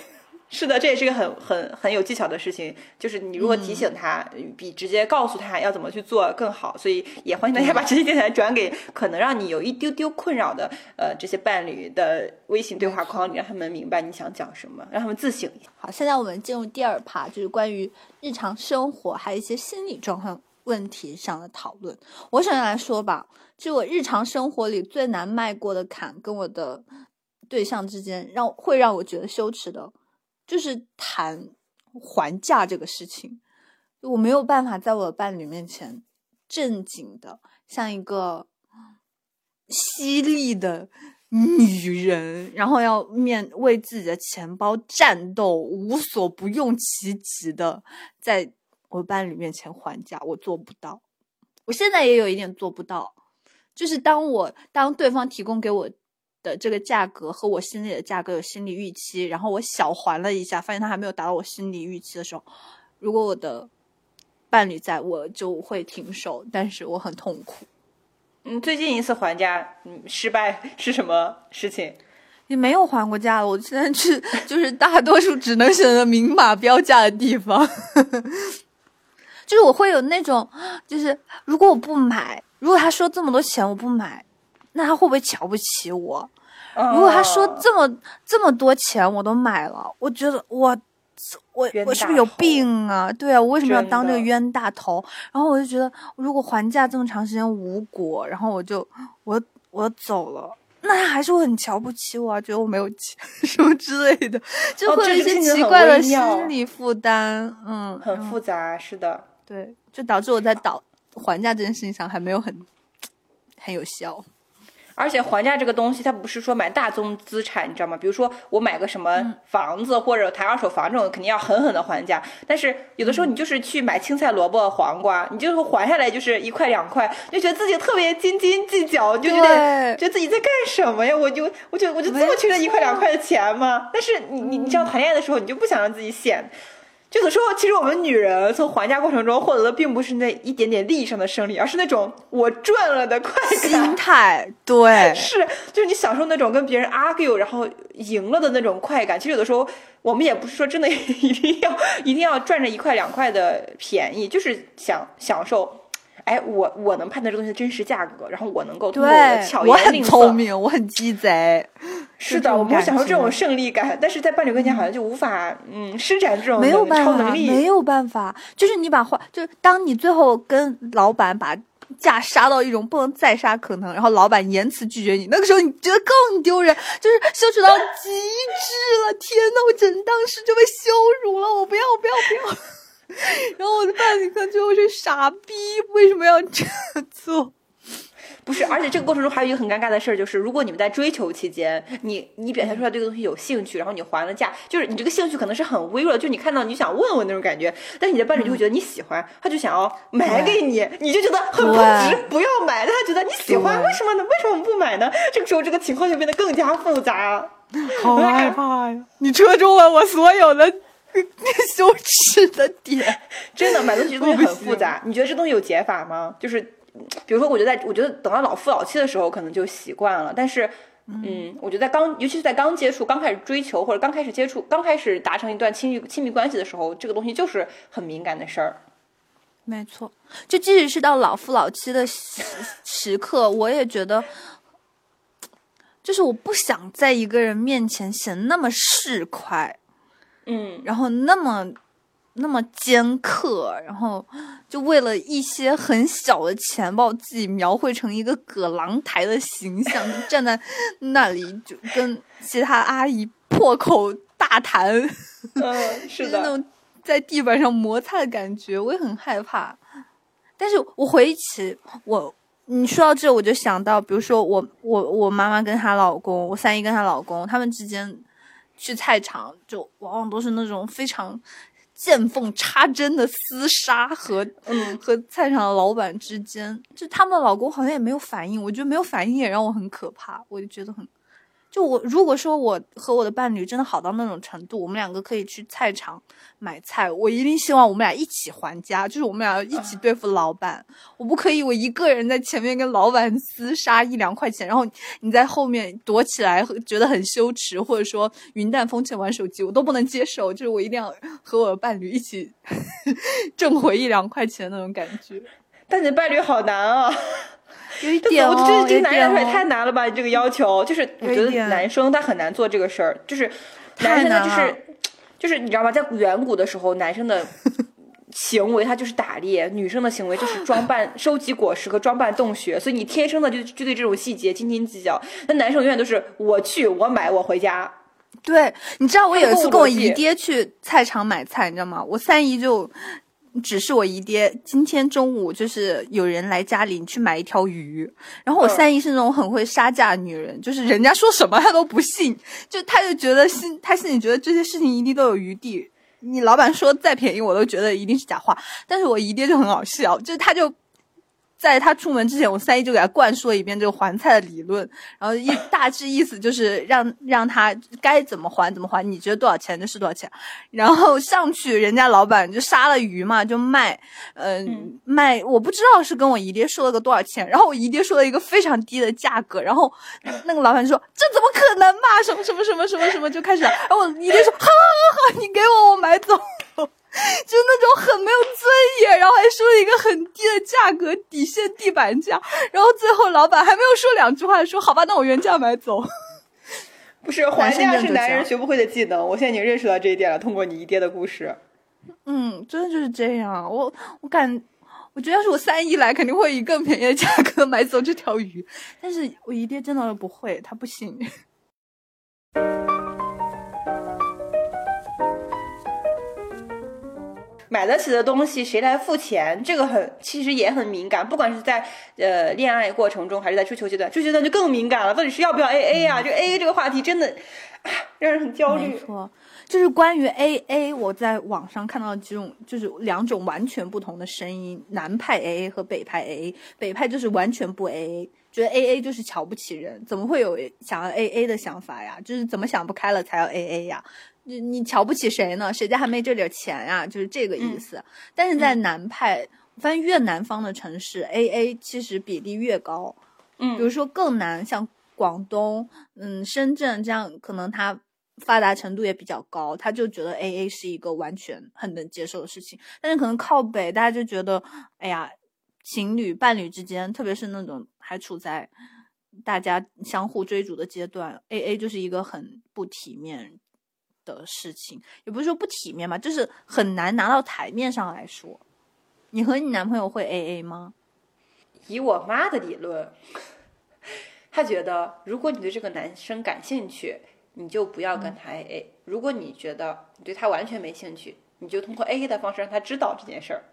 是的，这也是个很很很有技巧的事情。就是你如果提醒他，比直接告诉他要怎么去做更好。所以也欢迎大家把这些电台转给可能让你有一丢丢困扰的呃这些伴侣的微信对话框里，让他们明白你想讲什么，让他们自省。好，现在我们进入第二趴，就是关于日常生活还有一些心理状况问题上的讨论。我首先来说吧，就我日常生活里最难迈过的坎，跟我的对象之间让会让我觉得羞耻的。就是谈还价这个事情，我没有办法在我的伴侣面前正经的像一个犀利的女人，然后要面为自己的钱包战斗，无所不用其极的在我伴侣面前还价，我做不到。我现在也有一点做不到，就是当我当对方提供给我。的这个价格和我心里的价格有心理预期，然后我小还了一下，发现他还没有达到我心理预期的时候，如果我的伴侣在我就会停手，但是我很痛苦。嗯，最近一次还价，嗯，失败是什么事情？也没有还过价了。我现在去就是大多数只能选择明码标价的地方，[LAUGHS] 就是我会有那种，就是如果我不买，如果他说这么多钱我不买，那他会不会瞧不起我？如果他说这么这么多钱我都买了，我觉得我我我是不是有病啊？对啊，我为什么要当这个冤大头？然后我就觉得，如果还价这么长时间无果，然后我就我我走了。那他还是会很瞧不起我，啊觉得我没有钱 [LAUGHS] 什么之类的，就会有一些奇怪的心理负担，嗯，很复杂，是的，对，就导致我在导还价这件事情上还没有很 [TSK] 很有效。而且还价这个东西，它不是说买大宗资产，你知道吗？比如说我买个什么房子或者谈二手房这种，肯定要狠狠的还价。但是有的时候你就是去买青菜、萝卜、黄瓜，你就是还下来就是一块两块，就觉得自己特别斤斤计较，就觉得觉得自己在干什么呀？我就我就我就这么缺这一块两块的钱吗？但是你你你知道谈恋爱的时候，你就不想让自己显。就有时候，其实我们女人从还价过程中获得的，并不是那一点点利益上的胜利，而是那种我赚了的快感。心态，对，[LAUGHS] 是，就是你享受那种跟别人 argue 然后赢了的那种快感。其实有的时候，我们也不是说真的 [LAUGHS] 一定要一定要赚着一块两块的便宜，就是想享受。哎，我我能判断这东西的真实价格，然后我能够通过我的巧言令色，聪明，我很鸡贼。是的，我们会享受这种胜利感，但是在伴侣跟前好像就无法嗯施展这种没有办超能力，没有办法。就是你把话，就是当你最后跟老板把价杀到一种不能再杀可能，然后老板言辞拒绝你，那个时候你觉得更丢人，就是羞耻到极致了。天呐，我真当时就被羞辱了，我不要，不要，不要。然后我的伴侣看最后是傻逼，为什么要这样做？[LAUGHS] 不是，而且这个过程中还有一个很尴尬的事儿，就是如果你们在追求期间，你你表现出来对这个东西有兴趣，然后你还了价，就是你这个兴趣可能是很微弱，就你看到你想问问那种感觉，但是你的伴侣就会觉得你喜欢，他就想要买给你，你就觉得很不值，不要买。但他觉得你喜欢，为什么呢？为什么不买呢？这个时候这个情况就变得更加复杂，好害怕呀！你戳中了我所有的。羞耻的点，真的买东西东西很复杂。你觉得这东西有解法吗？就是，比如说，我觉得在，我觉得等到老夫老妻的时候，可能就习惯了。但是，嗯，我觉得在刚，尤其是在刚接触、刚开始追求或者刚开始接触、刚开始达成一段亲密亲密关系的时候，这个东西就是很敏感的事儿。没错，就即使是到老夫老妻的时时刻，我也觉得，就是我不想在一个人面前显得那么市侩。嗯，然后那么那么尖刻，然后就为了一些很小的钱，把我自己描绘成一个葛朗台的形象，站在那里就跟其他阿姨破口大谈，嗯，[LAUGHS] 是的，那种在地板上摩擦的感觉，我也很害怕。但是我回忆起我，你说到这，我就想到，比如说我我我妈妈跟她老公，我三姨跟她老公，他们之间。去菜场就往往都是那种非常见缝插针的厮杀和嗯 [LAUGHS] 和菜场的老板之间，就他们的老公好像也没有反应，我觉得没有反应也让我很可怕，我就觉得很。就我如果说我和我的伴侣真的好到那种程度，我们两个可以去菜场买菜，我一定希望我们俩一起还家，就是我们俩一起对付老板。我不可以我一个人在前面跟老板厮杀一两块钱，然后你在后面躲起来觉得很羞耻，或者说云淡风轻玩手机，我都不能接受。就是我一定要和我的伴侣一起 [LAUGHS] 挣回一两块钱那种感觉。但你的伴侣好难啊。有一点，我觉得这个男人来说也太难了吧！你这个要求，就是我觉得男生他很难做这个事儿，就是男生他就是就是你知道吗？在远古的时候，男生的 [LAUGHS] 行为他就是打猎，女生的行为就是装扮、[LAUGHS] 收集果实和装扮洞穴，所以你天生的就就对这种细节斤斤计较。那男生永远都是我去，我买，我回家。对，你知道我有一次跟我姨爹去菜场买菜，你知道吗？我三姨就。只是我姨爹今天中午就是有人来家里去买一条鱼，然后我三姨是那种很会杀价的女人，[LAUGHS] 就是人家说什么她都不信，[LAUGHS] 就她就觉得心，她心里觉得这些事情一定都有余地。你老板说再便宜，我都觉得一定是假话。但是我姨爹就很好笑，就是他就在他出门之前，我三姨就给他灌输了一遍这个还菜的理论，然后一 [LAUGHS] 大致意思就是让让他该怎么还怎么还，你觉得多少钱就是多少钱。然后上去，人家老板就杀了鱼嘛，就卖，嗯，卖我不知道是跟我姨爹说了个多少钱，然后我姨爹说了一个非常低的价格，然后那个老板说这怎么可能嘛，什么什么什么什么什么就开始，然后我姨爹说好好好好，你给我我买走。[LAUGHS] 就那种很没有尊严，然后还说了一个很低的价格，底线地板价，然后最后老板还没有说两句话，说好吧，那我原价买走。[LAUGHS] 不是还价是男人学不会的技能，我现在已经认识到这一点了。通过你姨爹的故事，嗯，真的就是这样。我我感，我觉得要是我三姨来，肯定会以更便宜的价格买走这条鱼，但是我姨爹真的不会，他不信。买得起的东西谁来付钱？这个很其实也很敏感，不管是在呃恋爱过程中，还是在追求阶段，追求阶段就更敏感了。到底是要不要 A A 啊？就 A A 这个话题真的让人很焦虑。没错，就是关于 A A，我在网上看到几种，就是两种完全不同的声音：南派 A A 和北派 A A。北派就是完全不 A A，觉得 A A 就是瞧不起人，怎么会有想要 A A 的想法呀？就是怎么想不开了才要 A A 呀？你你瞧不起谁呢？谁家还没这点钱呀？就是这个意思。但是在南派，发现越南方的城市，A A 其实比例越高。嗯，比如说更南，像广东、嗯深圳这样，可能它发达程度也比较高，他就觉得 A A 是一个完全很能接受的事情。但是可能靠北，大家就觉得，哎呀，情侣伴侣之间，特别是那种还处在大家相互追逐的阶段，A A 就是一个很不体面。的事情也不是说不体面吧，就是很难拿到台面上来说。你和你男朋友会 A A 吗？以我妈的理论，她觉得如果你对这个男生感兴趣，你就不要跟他 A A；如果你觉得你对他完全没兴趣，你就通过 A A 的方式让他知道这件事儿。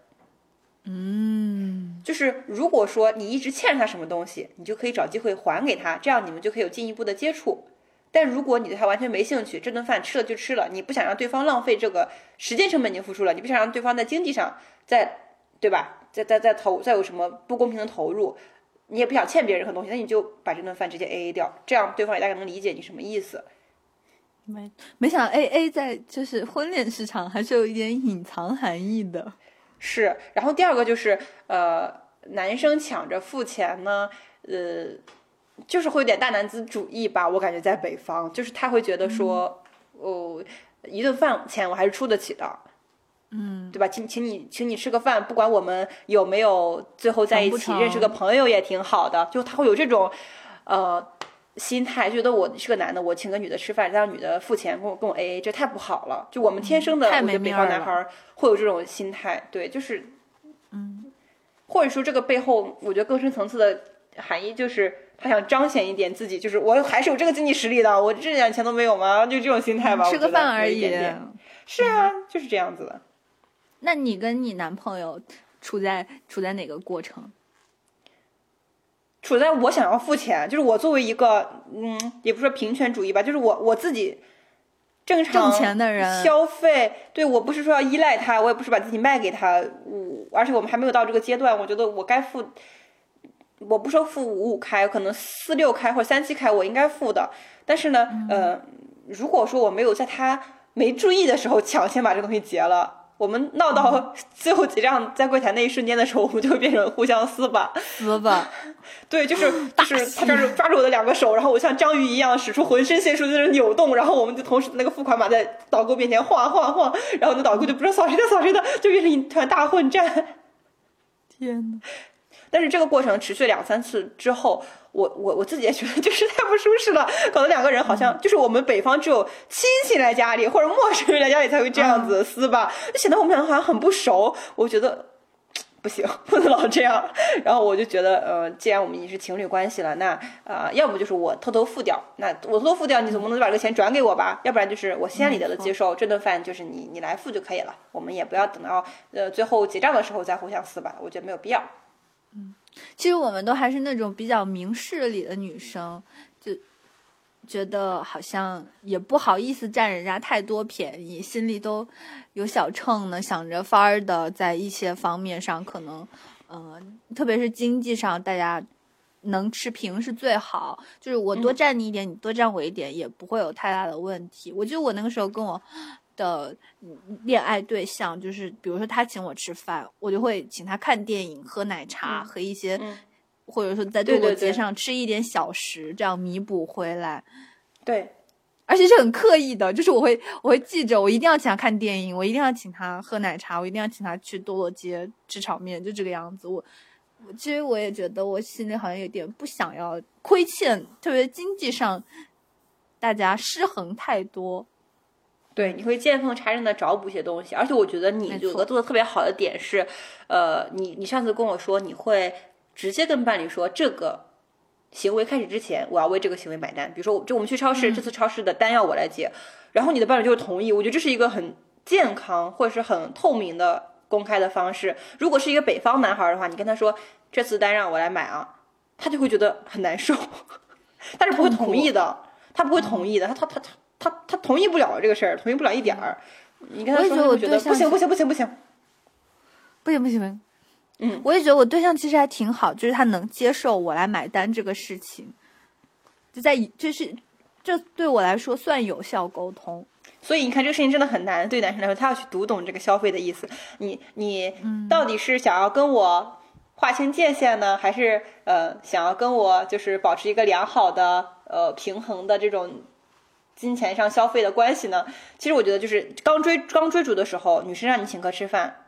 嗯，就是如果说你一直欠着他什么东西，你就可以找机会还给他，这样你们就可以有进一步的接触。但如果你对他完全没兴趣，这顿饭吃了就吃了，你不想让对方浪费这个时间成本，已经付出了，你不想让对方在经济上再，对吧？再再再投再有什么不公平的投入，你也不想欠别人任何东西，那你就把这顿饭直接 A A 掉，这样对方也大概能理解你什么意思。没没想到 A A 在就是婚恋市场还是有一点隐藏含义的。是，然后第二个就是呃，男生抢着付钱呢，呃。就是会有点大男子主义吧，我感觉在北方，就是他会觉得说，哦，一顿饭钱我还是出得起的，嗯，对吧？请请你请你吃个饭，不管我们有没有最后在一起，认识个朋友也挺好的。就他会有这种，呃，心态，觉得我是个男的，我请个女的吃饭，让女的付钱跟我跟我 A A，这太不好了。就我们天生的，我觉得北方男孩会有这种心态，对，就是，嗯，或者说这个背后，我觉得更深层次的含义就是。他想彰显一点自己，就是我还是有这个经济实力的，我这点钱都没有吗？就这种心态吧，吃个饭而已。是啊，就是这样子的。那你跟你男朋友处在处在哪个过程？处在我想要付钱，就是我作为一个嗯，也不说平权主义吧，就是我我自己正常挣钱的人消费，对我不是说要依赖他，我也不是把自己卖给他，我而且我们还没有到这个阶段，我觉得我该付。我不说付五五开，可能四六开或者三七开，我应该付的。但是呢，呃，如果说我没有在他没注意的时候抢先把这东西结了，我们闹到最后结账在柜台那一瞬间的时候，我们就会变成互相撕吧，撕吧。[LAUGHS] 对，就是就是他抓住抓住我的两个手，然后我像章鱼一样使出浑身解数在那扭动，然后我们就同时那个付款码在导购面前晃晃晃，然后那导购就不知道扫谁的扫谁的，就变成一团大混战。天呐。但是这个过程持续两三次之后，我我我自己也觉得就是太不舒适了。搞得两个人好像就是我们北方只有亲戚来家里或者陌生人来家里才会这样子撕吧，就显得我们两个好像很不熟。我觉得不行，不能老这样。然后我就觉得，呃，既然我们已经是情侣关系了，那呃，要不就是我偷偷付掉，那我偷偷付掉，你总不能把这个钱转给我吧？要不然就是我心安理得的接受这顿饭，就是你你来付就可以了。我们也不要等到呃最后结账的时候再互相撕吧，我觉得没有必要。嗯，其实我们都还是那种比较明事理的女生，就觉得好像也不好意思占人家太多便宜，心里都有小秤呢，想着法儿的，在一些方面上可能嗯，特别是经济上，大家能持平是最好。就是我多占你一点，你多占我一点，也不会有太大的问题。我记得我那个时候跟我的恋爱对象，就是比如说他请我吃饭，我就会请他看电影、喝奶茶和一些，或者说在对过街上吃一点小食，这样弥补回来。对。而且是很刻意的，就是我会我会记着，我一定要请他看电影，我一定要请他喝奶茶，我一定要请他去多乐街吃炒面，就这个样子。我我其实我也觉得我心里好像有点不想要亏欠，特别经济上大家失衡太多。对，你会见缝插针的找补一些东西，而且我觉得你有个做的特别好的点是，呃，你你上次跟我说你会直接跟伴侣说这个。行为开始之前，我要为这个行为买单。比如说，就我们去超市，这次超市的单要我来结，然后你的伴侣就会同意。我觉得这是一个很健康或者是很透明的公开的方式。如果是一个北方男孩的话，你跟他说这次单让我来买啊，他就会觉得很难受，[LAUGHS] 他是不会同意的，他不会同意的，他他他他他他他同意不了这个事儿，同意不了一点儿。你跟他说，我觉得不行不行不行不行，不行不行。嗯，我也觉得我对象其实还挺好，就是他能接受我来买单这个事情，就在就是这对我来说算有效沟通。所以你看这个事情真的很难，对男生来说，他要去读懂这个消费的意思。你你到底是想要跟我划清界限呢，还是呃想要跟我就是保持一个良好的呃平衡的这种金钱上消费的关系呢？其实我觉得就是刚追刚追逐的时候，女生让你请客吃饭。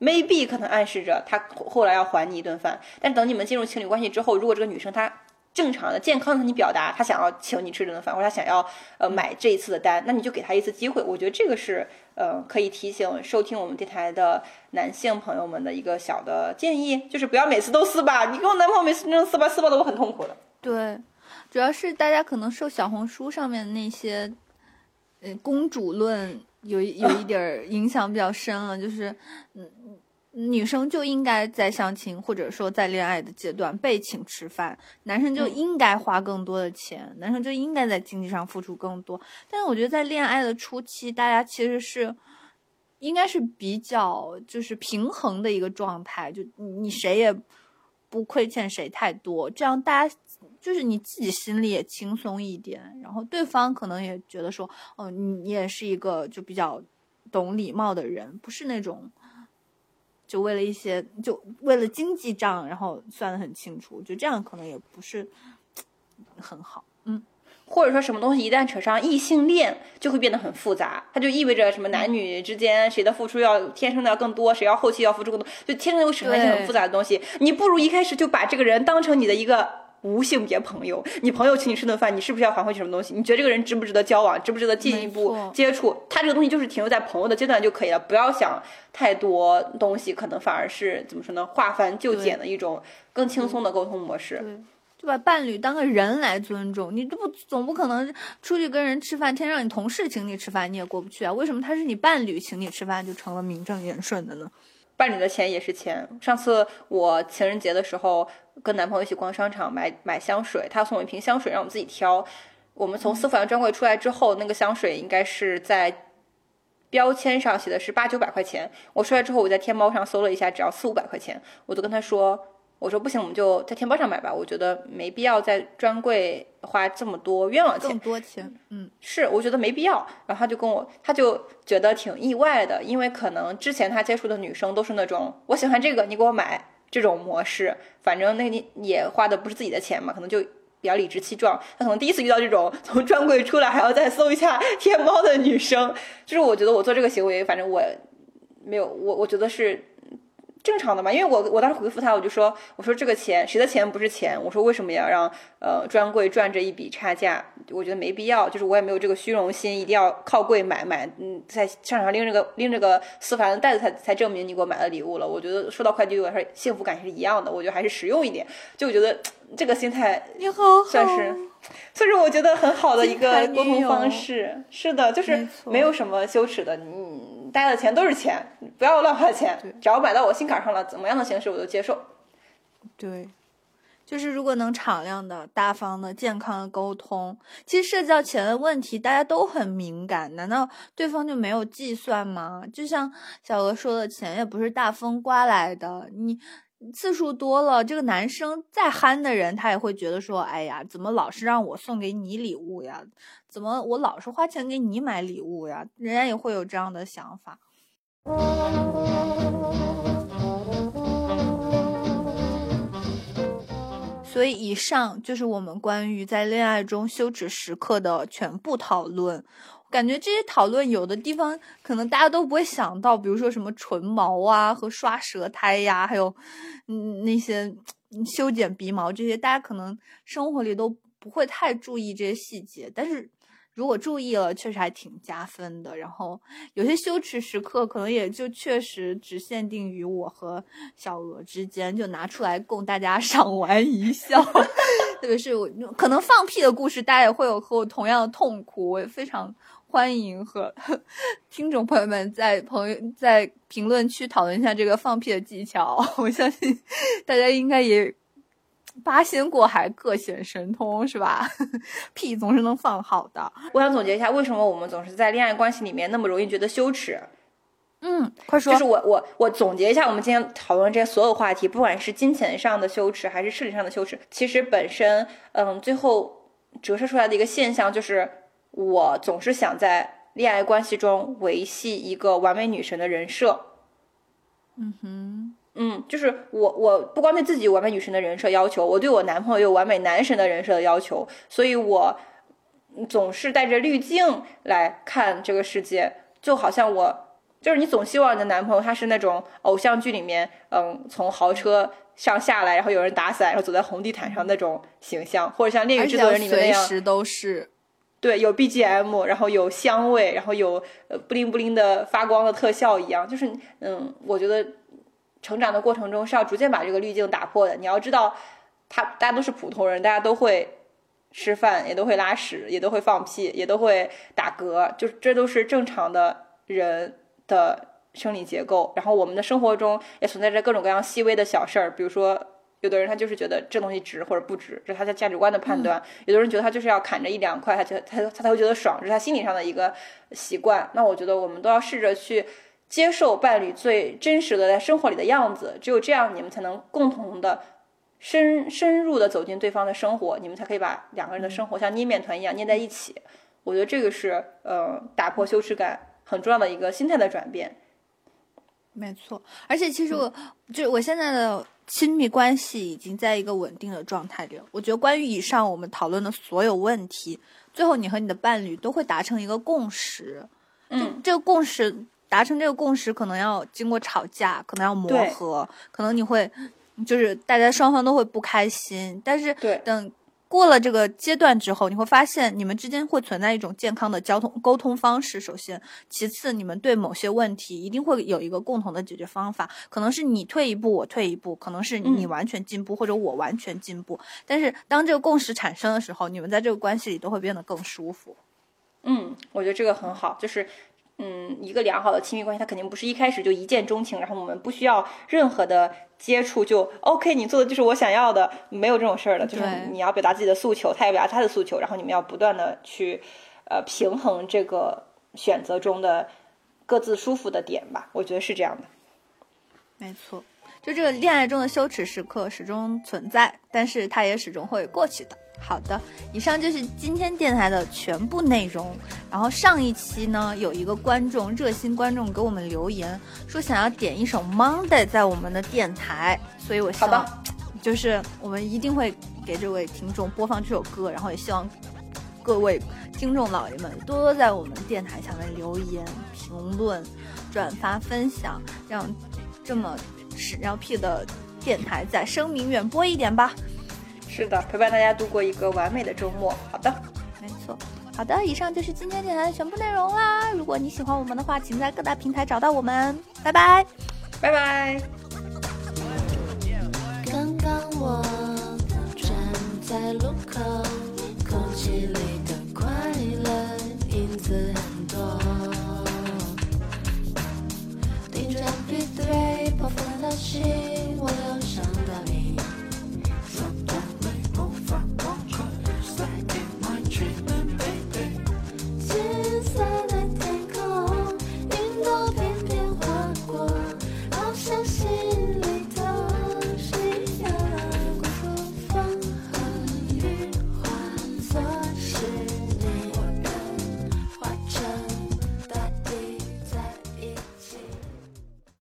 maybe 可能暗示着她后来要还你一顿饭，但等你们进入情侣关系之后，如果这个女生她正常的、健康的向你表达她想要请你吃这顿饭，或者她想要呃买这一次的单，那你就给她一次机会。我觉得这个是呃可以提醒收听我们电台的男性朋友们的一个小的建议，就是不要每次都撕吧。你跟我男朋友每次都撕吧，撕吧的我很痛苦的。对，主要是大家可能受小红书上面那些呃公主论。有有一点影响比较深了，就是，嗯，女生就应该在相亲或者说在恋爱的阶段被请吃饭，男生就应该花更多的钱，男生就应该在经济上付出更多。但是我觉得在恋爱的初期，大家其实是应该是比较就是平衡的一个状态，就你谁也不亏欠谁太多，这样大家。就是你自己心里也轻松一点，然后对方可能也觉得说，哦，你也是一个就比较懂礼貌的人，不是那种就为了一些就为了经济账，然后算的很清楚，就这样可能也不是很好，嗯，或者说什么东西一旦扯上异性恋，就会变得很复杂，它就意味着什么男女之间谁的付出要天生的要更多，谁要后期要付出更多，就天生会扯上一些很复杂的东西，你不如一开始就把这个人当成你的一个。无性别朋友，你朋友请你吃顿饭，你是不是要还回去什么东西？你觉得这个人值不值得交往，值不值得进一步接触？他这个东西就是停留在朋友的阶段就可以了，不要想太多东西，可能反而是怎么说呢？化繁就简的一种更轻松的沟通模式。对，就把伴侣当个人来尊重，你这不总不可能出去跟人吃饭，天让你同事请你吃饭，你也过不去啊？为什么他是你伴侣请你吃饭就成了名正言顺的呢？伴侣的钱也是钱。上次我情人节的时候跟男朋友一起逛商场买买香水，他送我一瓶香水让我们自己挑。我们从丝芙兰专柜出来之后，那个香水应该是在标签上写的是八九百块钱。我出来之后，我在天猫上搜了一下，只要四五百块钱。我就跟他说。我说不行，我们就在天猫上买吧。我觉得没必要在专柜花这么多冤枉钱。更多钱，嗯，是，我觉得没必要。然后他就跟我，他就觉得挺意外的，因为可能之前他接触的女生都是那种我喜欢这个，你给我买这种模式。反正那你也花的不是自己的钱嘛，可能就比较理直气壮。他可能第一次遇到这种从专柜出来还要再搜一下天猫的女生，就是我觉得我做这个行为，反正我没有，我我觉得是。正常的嘛，因为我我当时回复他，我就说，我说这个钱谁的钱不是钱？我说为什么要让呃专柜赚这一笔差价？我觉得没必要，就是我也没有这个虚荣心，一定要靠柜买买，嗯，在商场上拎着个拎着个思凡的袋子才才证明你给我买了礼物了。我觉得收到快递对我来说幸福感是一样的，我觉得还是实用一点。就我觉得这个心态算是，算是我觉得很好的一个沟通方式。是的，就是没有什么羞耻的，你。大家的钱都是钱，不要乱花钱。只要买到我心坎上了，怎么样的形式我都接受。对，就是如果能敞亮的、大方的、健康的沟通，其实涉及到钱的问题，大家都很敏感。难道对方就没有计算吗？就像小鹅说的，钱也不是大风刮来的。你次数多了，这个男生再憨的人，他也会觉得说，哎呀，怎么老是让我送给你礼物呀？怎么我老是花钱给你买礼物呀？人家也会有这样的想法。所以，以上就是我们关于在恋爱中羞耻时刻的全部讨论。感觉这些讨论有的地方可能大家都不会想到，比如说什么唇毛啊和刷舌苔呀，还有嗯那些修剪鼻毛这些，大家可能生活里都不会太注意这些细节，但是。如果注意了，确实还挺加分的。然后有些羞耻时刻，可能也就确实只限定于我和小鹅之间，就拿出来供大家 [LAUGHS] 赏玩一笑。[LAUGHS] 特别是我可能放屁的故事，大家也会有和我同样的痛苦。我也非常欢迎和 [LAUGHS] 听众朋友们在朋友在评论区讨论一下这个放屁的技巧。[LAUGHS] 我相信大家应该也。八仙过海，各显神通，是吧？[LAUGHS] 屁总是能放好的。我想总结一下，为什么我们总是在恋爱关系里面那么容易觉得羞耻？嗯，快说。就是我我我总结一下，我们今天讨论这些所有话题，不管是金钱上的羞耻，还是生理上的羞耻，其实本身，嗯，最后折射出来的一个现象就是，我总是想在恋爱关系中维系一个完美女神的人设。嗯哼。嗯，就是我，我不光对自己完美女神的人设要求，我对我男朋友有完美男神的人设的要求，所以我总是带着滤镜来看这个世界，就好像我就是你总希望你的男朋友他是那种偶像剧里面，嗯，从豪车上下来，然后有人打伞，然后走在红地毯上那种形象，或者像《恋与制作人》里面那样，随时都是对，有 BGM，然后有香味，然后有呃布灵布灵的发光的特效一样，就是嗯，我觉得。成长的过程中是要逐渐把这个滤镜打破的。你要知道，他大家都是普通人，大家都会吃饭，也都会拉屎，也都会放屁，也都会打嗝，就这都是正常的人的生理结构。然后我们的生活中也存在着各种各样细微的小事儿，比如说，有的人他就是觉得这东西值或者不值，这是他的价值观的判断；有的人觉得他就是要砍着一两块，他觉得他他才会觉得爽，这是他心理上的一个习惯。那我觉得我们都要试着去。接受伴侣最真实的在生活里的样子，只有这样，你们才能共同的深深入的走进对方的生活，你们才可以把两个人的生活像捏面团一样捏在一起。我觉得这个是呃打破羞耻感很重要的一个心态的转变。没错，而且其实我就我现在的亲密关系已经在一个稳定的状态里了。我觉得关于以上我们讨论的所有问题，最后你和你的伴侣都会达成一个共识。嗯，这个共识。达成这个共识可能要经过吵架，可能要磨合，可能你会，就是大家双方都会不开心。但是等过了这个阶段之后，你会发现你们之间会存在一种健康的交通沟通方式。首先，其次，你们对某些问题一定会有一个共同的解决方法。可能是你退一步，我退一步；可能是你完全进步，或者我完全进步。但是当这个共识产生的时候，你们在这个关系里都会变得更舒服。嗯，我觉得这个很好，就是。嗯，一个良好的亲密关系，它肯定不是一开始就一见钟情，然后我们不需要任何的接触就 OK，你做的就是我想要的，没有这种事儿的，就是你要表达自己的诉求，他也表达他的诉求，然后你们要不断的去，呃，平衡这个选择中的各自舒服的点吧，我觉得是这样的。没错，就这个恋爱中的羞耻时刻始终存在，但是它也始终会过去的。好的，以上就是今天电台的全部内容。然后上一期呢，有一个观众热心观众给我们留言，说想要点一首 Monday 在我们的电台，所以我希望，就是我们一定会给这位听众播放这首歌。然后也希望各位听众老爷们多多在我们电台下面留言、评论、转发、分享，让这么屎尿屁的电台再声名远播一点吧。是的陪伴大家度过一个完美的周末。好的。没错。好的以上就是今天电台的全部内容啦。如果你喜欢我们的话请在各大平台找到我们。拜拜。拜拜。刚刚我站在路口空气里的快乐子很多。播放的我